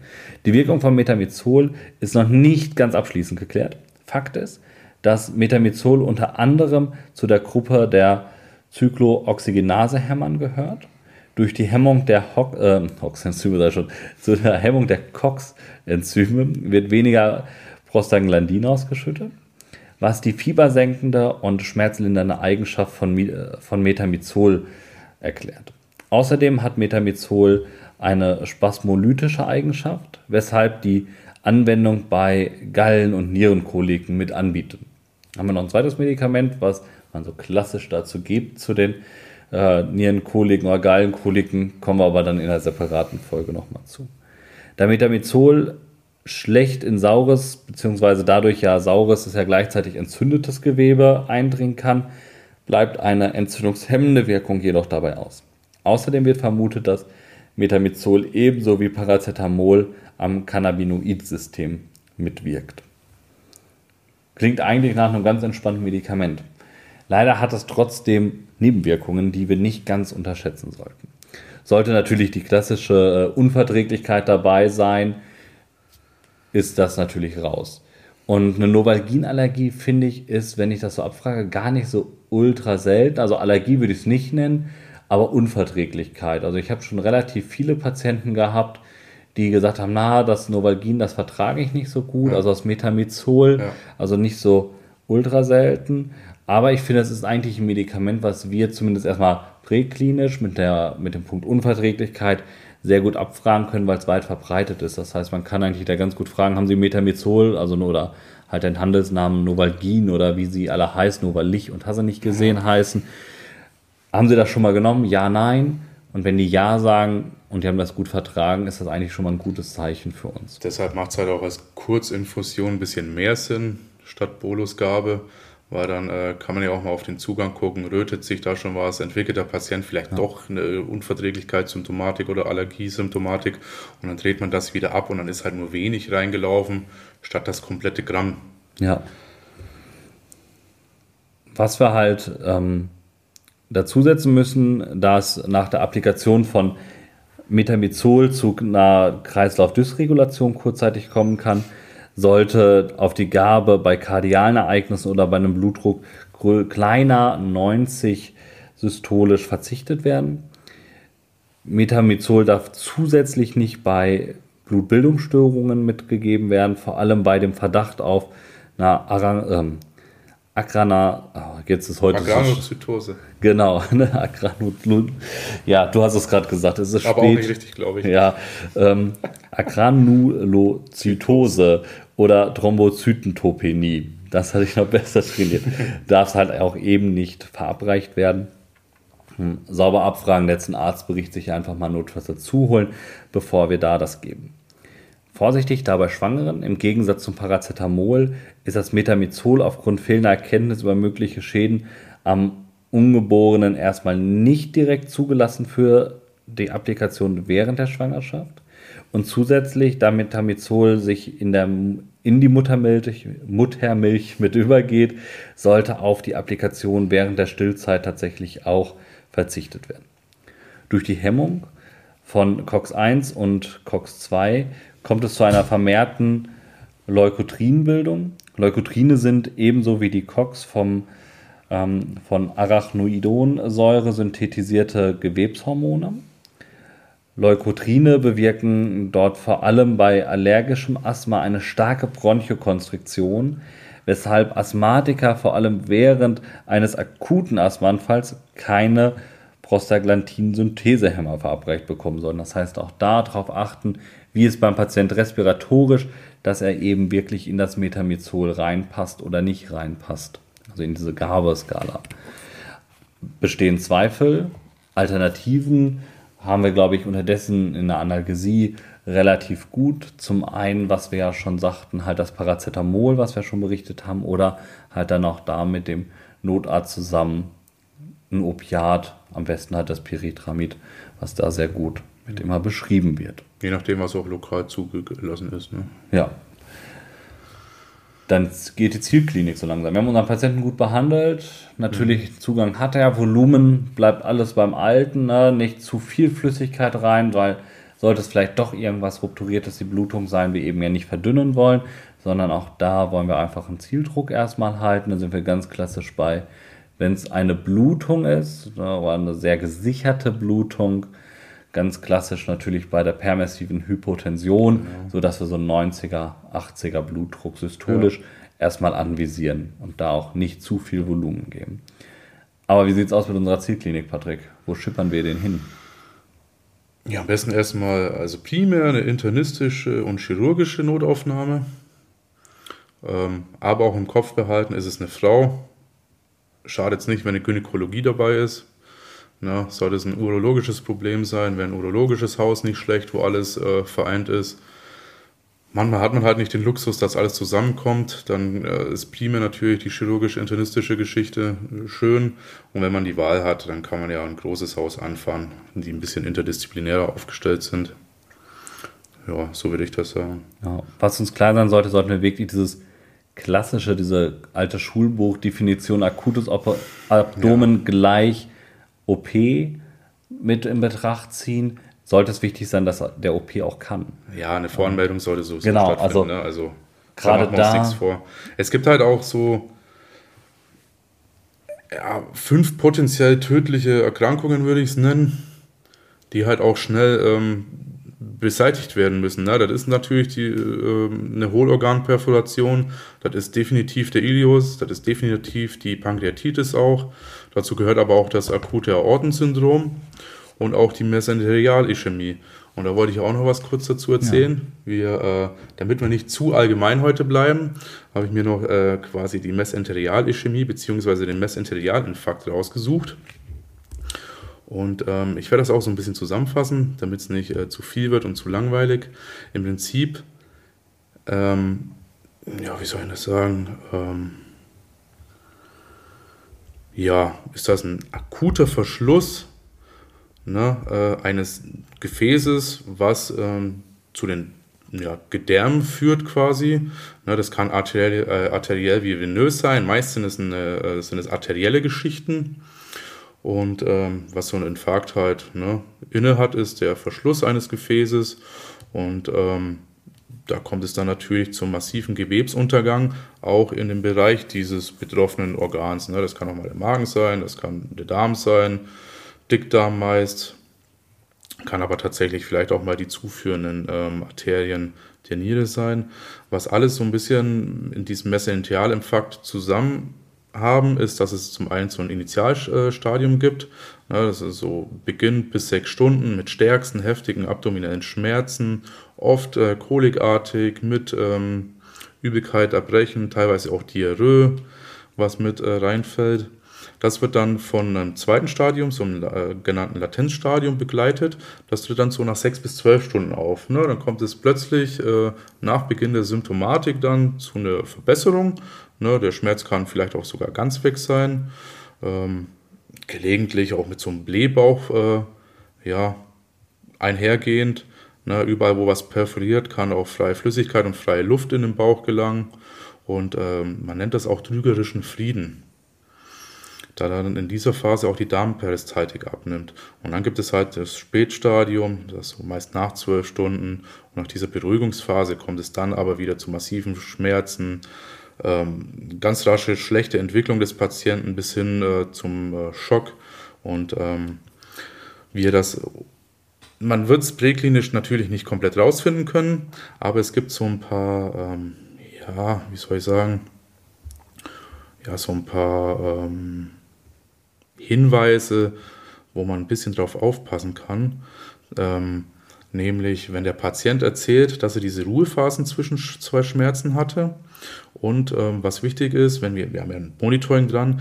Die Wirkung von Metamizol ist noch nicht ganz abschließend geklärt. Fakt ist, dass Metamizol unter anderem zu der Gruppe der Cyclooxygenase-Hämmern gehört. Durch die Hemmung der Ho äh, schon, zu der Hemmung der COX-Enzyme wird weniger Prostaglandin ausgeschüttet, was die fiebersenkende und schmerzlindernde Eigenschaft von, äh, von Metamizol erklärt. Außerdem hat Metamizol eine spasmolytische Eigenschaft, weshalb die Anwendung bei Gallen- und Nierenkoliken mit anbietet. Haben wir noch ein zweites Medikament, was man so klassisch dazu gibt, zu den äh, Nierenkoliken oder Gallenkoliken, kommen wir aber dann in einer separaten Folge nochmal zu. Da Metamizol schlecht in saures, beziehungsweise dadurch ja saures ist ja gleichzeitig entzündetes Gewebe eindringen kann, bleibt eine entzündungshemmende Wirkung jedoch dabei aus. Außerdem wird vermutet, dass Metamizol ebenso wie Paracetamol am Cannabinoid-System mitwirkt. Klingt eigentlich nach einem ganz entspannten Medikament. Leider hat es trotzdem Nebenwirkungen, die wir nicht ganz unterschätzen sollten. Sollte natürlich die klassische äh, Unverträglichkeit dabei sein, ist das natürlich raus. Und eine Novalginallergie, finde ich, ist, wenn ich das so abfrage, gar nicht so ultra selten. Also Allergie würde ich es nicht nennen, aber Unverträglichkeit. Also ich habe schon relativ viele Patienten gehabt, die gesagt haben, na, das Novalgin, das vertrage ich nicht so gut, ja. also das Metamizol, ja. also nicht so ultra selten. Aber ich finde, es ist eigentlich ein Medikament, was wir zumindest erstmal präklinisch mit, der, mit dem Punkt Unverträglichkeit sehr gut abfragen können, weil es weit verbreitet ist. Das heißt, man kann eigentlich da ganz gut fragen, haben Sie Metamizol, also nur oder halt den Handelsnamen Novalgin oder wie sie alle heißen, Novalich und hast du nicht gesehen ja. heißen. Haben Sie das schon mal genommen? Ja, nein. Und wenn die Ja sagen und die haben das gut vertragen, ist das eigentlich schon mal ein gutes Zeichen für uns. Deshalb macht es halt auch als Kurzinfusion ein bisschen mehr Sinn statt Bolusgabe, weil dann äh, kann man ja auch mal auf den Zugang gucken, rötet sich da schon was, entwickelt der Patient vielleicht ja. doch eine Unverträglichkeitssymptomatik oder Allergiesymptomatik und dann dreht man das wieder ab und dann ist halt nur wenig reingelaufen, statt das komplette Gramm. Ja. Was wir halt ähm, dazusetzen müssen, dass nach der Applikation von Metamizol zu einer Kreislaufdysregulation kurzzeitig kommen kann, sollte auf die Gabe bei kardialen Ereignissen oder bei einem Blutdruck kleiner 90 systolisch verzichtet werden. Metamizol darf zusätzlich nicht bei Blutbildungsstörungen mitgegeben werden, vor allem bei dem Verdacht auf eine ähm, Agrana, oh, jetzt ist heute. Agranulozytose. Genau, ne, Agranulozytose. Ja, du hast es gerade gesagt, es ist Aber spät. auch nicht richtig, glaube ich. Ja, ähm, Agranulozytose oder Thrombozytentopenie. Das hatte ich noch besser trainiert. Darf es halt auch eben nicht verabreicht werden. Hm, sauber abfragen, letzten Arztbericht sich einfach mal notfalls dazu holen, bevor wir da das geben. Vorsichtig da bei Schwangeren, im Gegensatz zum Paracetamol ist das Metamizol aufgrund fehlender Erkenntnis über mögliche Schäden am Ungeborenen erstmal nicht direkt zugelassen für die Applikation während der Schwangerschaft. Und zusätzlich, da Metamizol sich in, der, in die Muttermilch, Muttermilch mit übergeht, sollte auf die Applikation während der Stillzeit tatsächlich auch verzichtet werden. Durch die Hemmung von COX-1 und COX-2 kommt es zu einer vermehrten Leukotrinbildung. Leukotrine sind ebenso wie die COX vom, ähm, von Arachnoidonsäure synthetisierte Gewebshormone. Leukotrine bewirken dort vor allem bei allergischem Asthma eine starke Bronchokonstriktion, weshalb Asthmatiker vor allem während eines akuten Asthmaanfalls keine Prostaglandin-Synthesehämmer verabreicht bekommen sollen. Das heißt auch darauf achten, wie es beim Patient respiratorisch, dass er eben wirklich in das Metamizol reinpasst oder nicht reinpasst. Also in diese Gabe-Skala. Bestehen Zweifel, Alternativen haben wir, glaube ich, unterdessen in der Analgesie relativ gut. Zum einen, was wir ja schon sagten, halt das Paracetamol, was wir schon berichtet haben, oder halt dann auch da mit dem Notarzt zusammen ein Opiat, am besten halt das Pyritramid, was da sehr gut mit immer beschrieben wird. Je nachdem, was auch lokal zugelassen ist. Ne? Ja. Dann geht die Zielklinik so langsam. Wir haben unseren Patienten gut behandelt. Natürlich, mhm. Zugang hat er, Volumen bleibt alles beim Alten. Ne? Nicht zu viel Flüssigkeit rein, weil sollte es vielleicht doch irgendwas Rupturiertes, die Blutung sein, wir eben ja nicht verdünnen wollen, sondern auch da wollen wir einfach einen Zieldruck erstmal halten. Da sind wir ganz klassisch bei, wenn es eine Blutung ist, oder eine sehr gesicherte Blutung, ganz klassisch natürlich bei der permissiven Hypotension, ja. Genau. sodass wir so 90er, 80er Blutdruck systolisch ja. erstmal anvisieren und da auch nicht zu viel Volumen geben. Aber wie sieht es aus mit unserer Zielklinik, Patrick? Wo schippern wir den hin? Ja, am besten erstmal, also primär eine internistische und chirurgische Notaufnahme. Ähm, aber auch im Kopf behalten, ist es eine Frau. Schadet es nicht, wenn eine Gynäkologie dabei ist. Na, sollte es ein urologisches Problem sein, wäre ein urologisches Haus nicht schlecht, wo alles äh, vereint ist. Manchmal hat man halt nicht den Luxus, dass alles zusammenkommt. Dann äh, ist primär natürlich die chirurgisch-internistische Geschichte schön. Und wenn man die Wahl hat, dann kann man ja ein großes Haus anfahren, die ein bisschen interdisziplinärer aufgestellt sind. Ja, so würde ich das sagen. Ja, was uns klar sein sollte, sollten wir wirklich dieses klassische, diese alte Schulbuchdefinition akutes Abdomen ja. gleich OP mit in Betracht ziehen, sollte es wichtig sein, dass der OP auch kann. Ja, eine Voranmeldung sollte so genau, stattfinden. Also, ne? also gerade da. Nichts vor. Es gibt halt auch so ja, fünf potenziell tödliche Erkrankungen, würde ich es nennen, die halt auch schnell ähm, beseitigt werden müssen. Ne? Das ist natürlich die, äh, eine Hohlorganperforation, das ist definitiv der Ilius, das ist definitiv die Pankreatitis auch. Dazu gehört aber auch das akute Aortensyndrom und auch die Mesenterialischämie. Und da wollte ich auch noch was kurz dazu erzählen. Ja. Wir, äh, damit wir nicht zu allgemein heute bleiben, habe ich mir noch äh, quasi die Mesenterialischämie bzw. den Mesenterialinfarkt rausgesucht. Und ähm, ich werde das auch so ein bisschen zusammenfassen, damit es nicht äh, zu viel wird und zu langweilig. Im Prinzip, ähm, ja, wie soll ich das sagen? Ähm, ja, ist das ein akuter Verschluss ne, äh, eines Gefäßes, was ähm, zu den ja, Gedärmen führt quasi. Ne, das kann arteriell, äh, arteriell wie venös sein. Meist sind es, äh, sind es arterielle Geschichten. Und ähm, was so ein Infarkt halt ne, inne hat, ist der Verschluss eines Gefäßes. Und ähm, da kommt es dann natürlich zum massiven Gewebsuntergang, auch in dem Bereich dieses betroffenen Organs. Ne. Das kann auch mal der Magen sein, das kann der Darm sein, Dickdarm meist, kann aber tatsächlich vielleicht auch mal die zuführenden ähm, Arterien der Niere sein. Was alles so ein bisschen in diesem Mesenterialinfarkt zusammen haben, ist, dass es zum einen so ein Initialstadium gibt. Ja, das ist so beginnt bis sechs Stunden mit stärksten, heftigen abdominellen Schmerzen, oft äh, kolikartig mit ähm, Übelkeit, Erbrechen, teilweise auch Diarrhoe, was mit äh, reinfällt. Das wird dann von einem zweiten Stadium, so einem äh, genannten Latenzstadium begleitet. Das tritt dann so nach sechs bis zwölf Stunden auf. Ne? Dann kommt es plötzlich äh, nach Beginn der Symptomatik dann zu einer Verbesserung. Ne? Der Schmerz kann vielleicht auch sogar ganz weg sein. Ähm, gelegentlich auch mit so einem Blähbauch äh, ja, einhergehend. Ne? Überall, wo was perforiert, kann auch freie Flüssigkeit und freie Luft in den Bauch gelangen. Und ähm, man nennt das auch trügerischen Frieden da dann in dieser Phase auch die Darmperistaltik abnimmt. Und dann gibt es halt das Spätstadium, das so meist nach zwölf Stunden. Und nach dieser Beruhigungsphase kommt es dann aber wieder zu massiven Schmerzen, ähm, ganz rasche schlechte Entwicklung des Patienten bis hin äh, zum äh, Schock. Und ähm, wie er das man wird es präklinisch natürlich nicht komplett rausfinden können, aber es gibt so ein paar, ähm, ja, wie soll ich sagen, ja, so ein paar ähm, Hinweise, wo man ein bisschen drauf aufpassen kann. Ähm, nämlich, wenn der Patient erzählt, dass er diese Ruhephasen zwischen zwei Schmerzen hatte. Und ähm, was wichtig ist, wenn wir, wir haben ja ein Monitoring dran,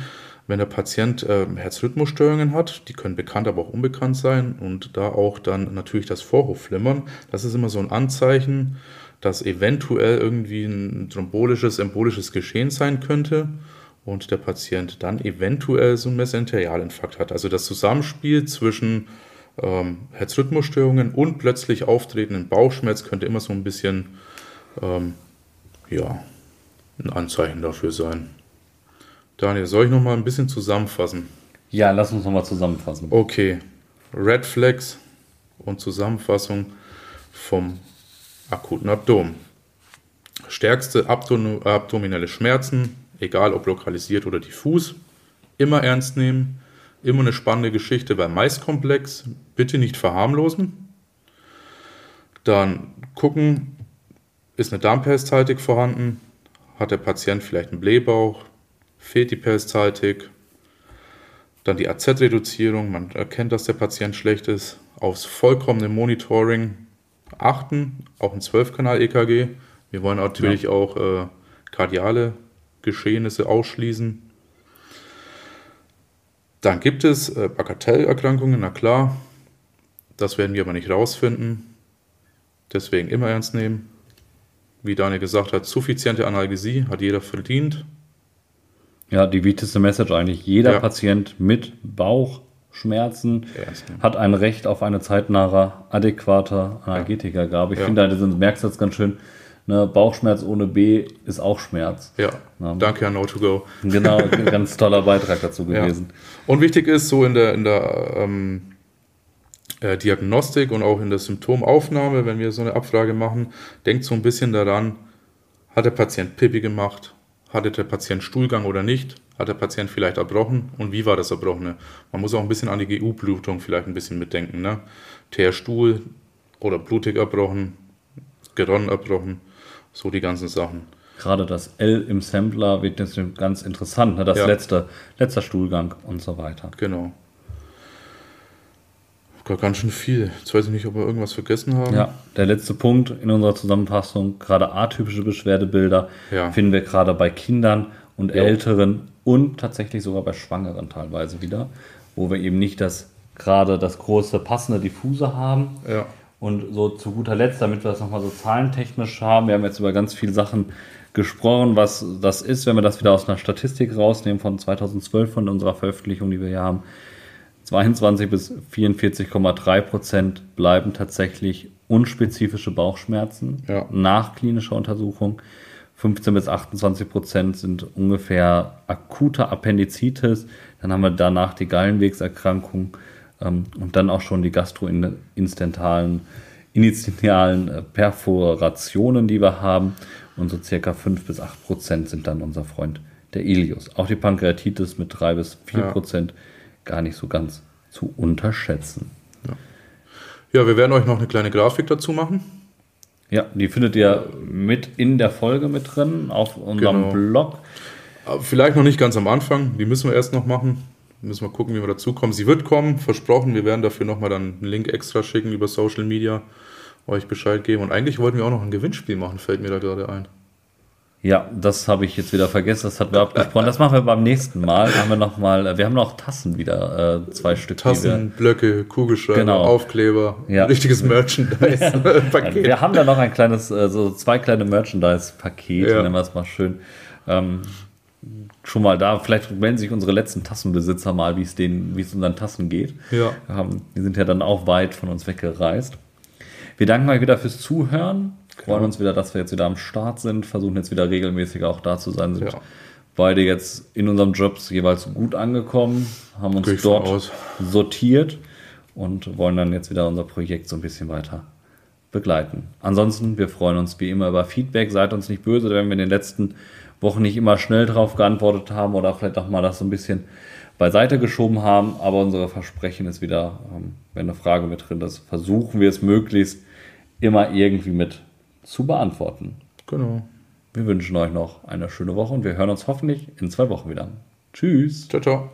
wenn der Patient äh, Herzrhythmusstörungen hat, die können bekannt, aber auch unbekannt sein und da auch dann natürlich das Vorhofflimmern, das ist immer so ein Anzeichen, dass eventuell irgendwie ein thrombolisches, embolisches Geschehen sein könnte und der Patient dann eventuell so ein Mesenterialinfarkt hat. Also das Zusammenspiel zwischen ähm, Herzrhythmusstörungen und plötzlich auftretenden Bauchschmerz könnte immer so ein bisschen ähm, ja, ein Anzeichen dafür sein. Daniel, soll ich noch mal ein bisschen zusammenfassen? Ja, lass uns noch mal zusammenfassen. Okay. Red Flags und Zusammenfassung vom akuten Abdomen. Stärkste Abdom abdominelle Schmerzen, egal ob lokalisiert oder diffus, immer ernst nehmen. Immer eine spannende Geschichte beim Maiskomplex. Bitte nicht verharmlosen. Dann gucken, ist eine Darmperistaltik vorhanden? Hat der Patient vielleicht einen Blähbauch? Fehlt die Peristaltik. Dann die AZ-Reduzierung, man erkennt, dass der Patient schlecht ist. Aufs vollkommene Monitoring achten, auch ein 12-Kanal-EKG. Wir wollen natürlich ja. auch äh, kardiale Geschehnisse ausschließen. Dann gibt es äh, Bagatellerkrankungen, na klar. Das werden wir aber nicht rausfinden. Deswegen immer ernst nehmen. Wie Daniel gesagt hat, suffiziente Analgesie hat jeder verdient. Ja, die wichtigste Message eigentlich. Jeder ja. Patient mit Bauchschmerzen ja, hat ein Recht auf eine zeitnahe, adäquate Analgetikergabe. Ich finde, du merkst jetzt ganz schön, ne, Bauchschmerz ohne B ist auch Schmerz. Ja, ja. danke an No2Go. Genau, ganz toller Beitrag dazu gewesen. Und wichtig ist, so in der, in der ähm, äh, Diagnostik und auch in der Symptomaufnahme, wenn wir so eine Abfrage machen, denkt so ein bisschen daran, hat der Patient Pipi gemacht? Hatte der Patient Stuhlgang oder nicht? Hat der Patient vielleicht erbrochen? Und wie war das Erbrochene? Man muss auch ein bisschen an die GU-Blutung vielleicht ein bisschen mitdenken. Ne? Teerstuhl oder blutig erbrochen, geronnen erbrochen, so die ganzen Sachen. Gerade das L im Sampler wird jetzt ganz interessant, ne? das ja. letzte, letzter Stuhlgang und so weiter. Genau. Ganz schön viel. Jetzt weiß ich nicht, ob wir irgendwas vergessen haben. Ja, der letzte Punkt in unserer Zusammenfassung, gerade atypische Beschwerdebilder, ja. finden wir gerade bei Kindern und ja. Älteren und tatsächlich sogar bei Schwangeren teilweise wieder, wo wir eben nicht das gerade das große passende Diffuse haben. Ja. Und so zu guter Letzt, damit wir das nochmal so zahlentechnisch haben, wir haben jetzt über ganz viele Sachen gesprochen, was das ist, wenn wir das wieder aus einer Statistik rausnehmen von 2012 von unserer Veröffentlichung, die wir hier haben 22 bis 44,3 Prozent bleiben tatsächlich unspezifische Bauchschmerzen ja. nach klinischer Untersuchung. 15 bis 28 Prozent sind ungefähr akute Appendizitis. Dann haben wir danach die Gallenwegserkrankung ähm, und dann auch schon die gastroinstentalen initialen äh, Perforationen, die wir haben. Und so circa 5 bis 8 Prozent sind dann unser Freund der Ilius. Auch die Pankreatitis mit 3 bis 4 Prozent. Gar nicht so ganz zu unterschätzen. Ja. ja, wir werden euch noch eine kleine Grafik dazu machen. Ja, die findet ihr mit in der Folge mit drin auf unserem genau. Blog. Vielleicht noch nicht ganz am Anfang, die müssen wir erst noch machen. Müssen wir gucken, wie wir dazu kommen. Sie wird kommen, versprochen. Wir werden dafür nochmal dann einen Link extra schicken über Social Media, euch Bescheid geben. Und eigentlich wollten wir auch noch ein Gewinnspiel machen, fällt mir da gerade ein. Ja, das habe ich jetzt wieder vergessen. Das hatten wir abgesprochen. Das machen wir beim nächsten Mal. Haben wir noch mal, wir haben noch Tassen wieder, äh, zwei Stück. Tassen, Blöcke, Kugelschreiber, genau. Aufkleber, ja. richtiges Merchandise-Paket. Ja. Wir haben da noch ein kleines, äh, so zwei kleine Merchandise-Pakete, ja. nennen wir es mal schön. Ähm, schon mal da. Vielleicht melden sich unsere letzten Tassenbesitzer mal, wie es denen, wie es unseren Tassen geht. Ja. Ähm, die sind ja dann auch weit von uns weggereist. Wir danken euch wieder fürs Zuhören. Freuen uns wieder, dass wir jetzt wieder am Start sind, versuchen jetzt wieder regelmäßig auch da zu sein, sind ja. beide jetzt in unseren Jobs jeweils gut angekommen, haben uns Geht dort sortiert und wollen dann jetzt wieder unser Projekt so ein bisschen weiter begleiten. Ansonsten, wir freuen uns wie immer über Feedback. Seid uns nicht böse, wenn wir in den letzten Wochen nicht immer schnell drauf geantwortet haben oder vielleicht auch mal das so ein bisschen beiseite geschoben haben. Aber unsere Versprechen ist wieder, ähm, wenn eine Frage mit drin ist, versuchen wir es möglichst immer irgendwie mit zu beantworten. Genau. Wir wünschen euch noch eine schöne Woche und wir hören uns hoffentlich in zwei Wochen wieder. Tschüss. Ciao, ciao.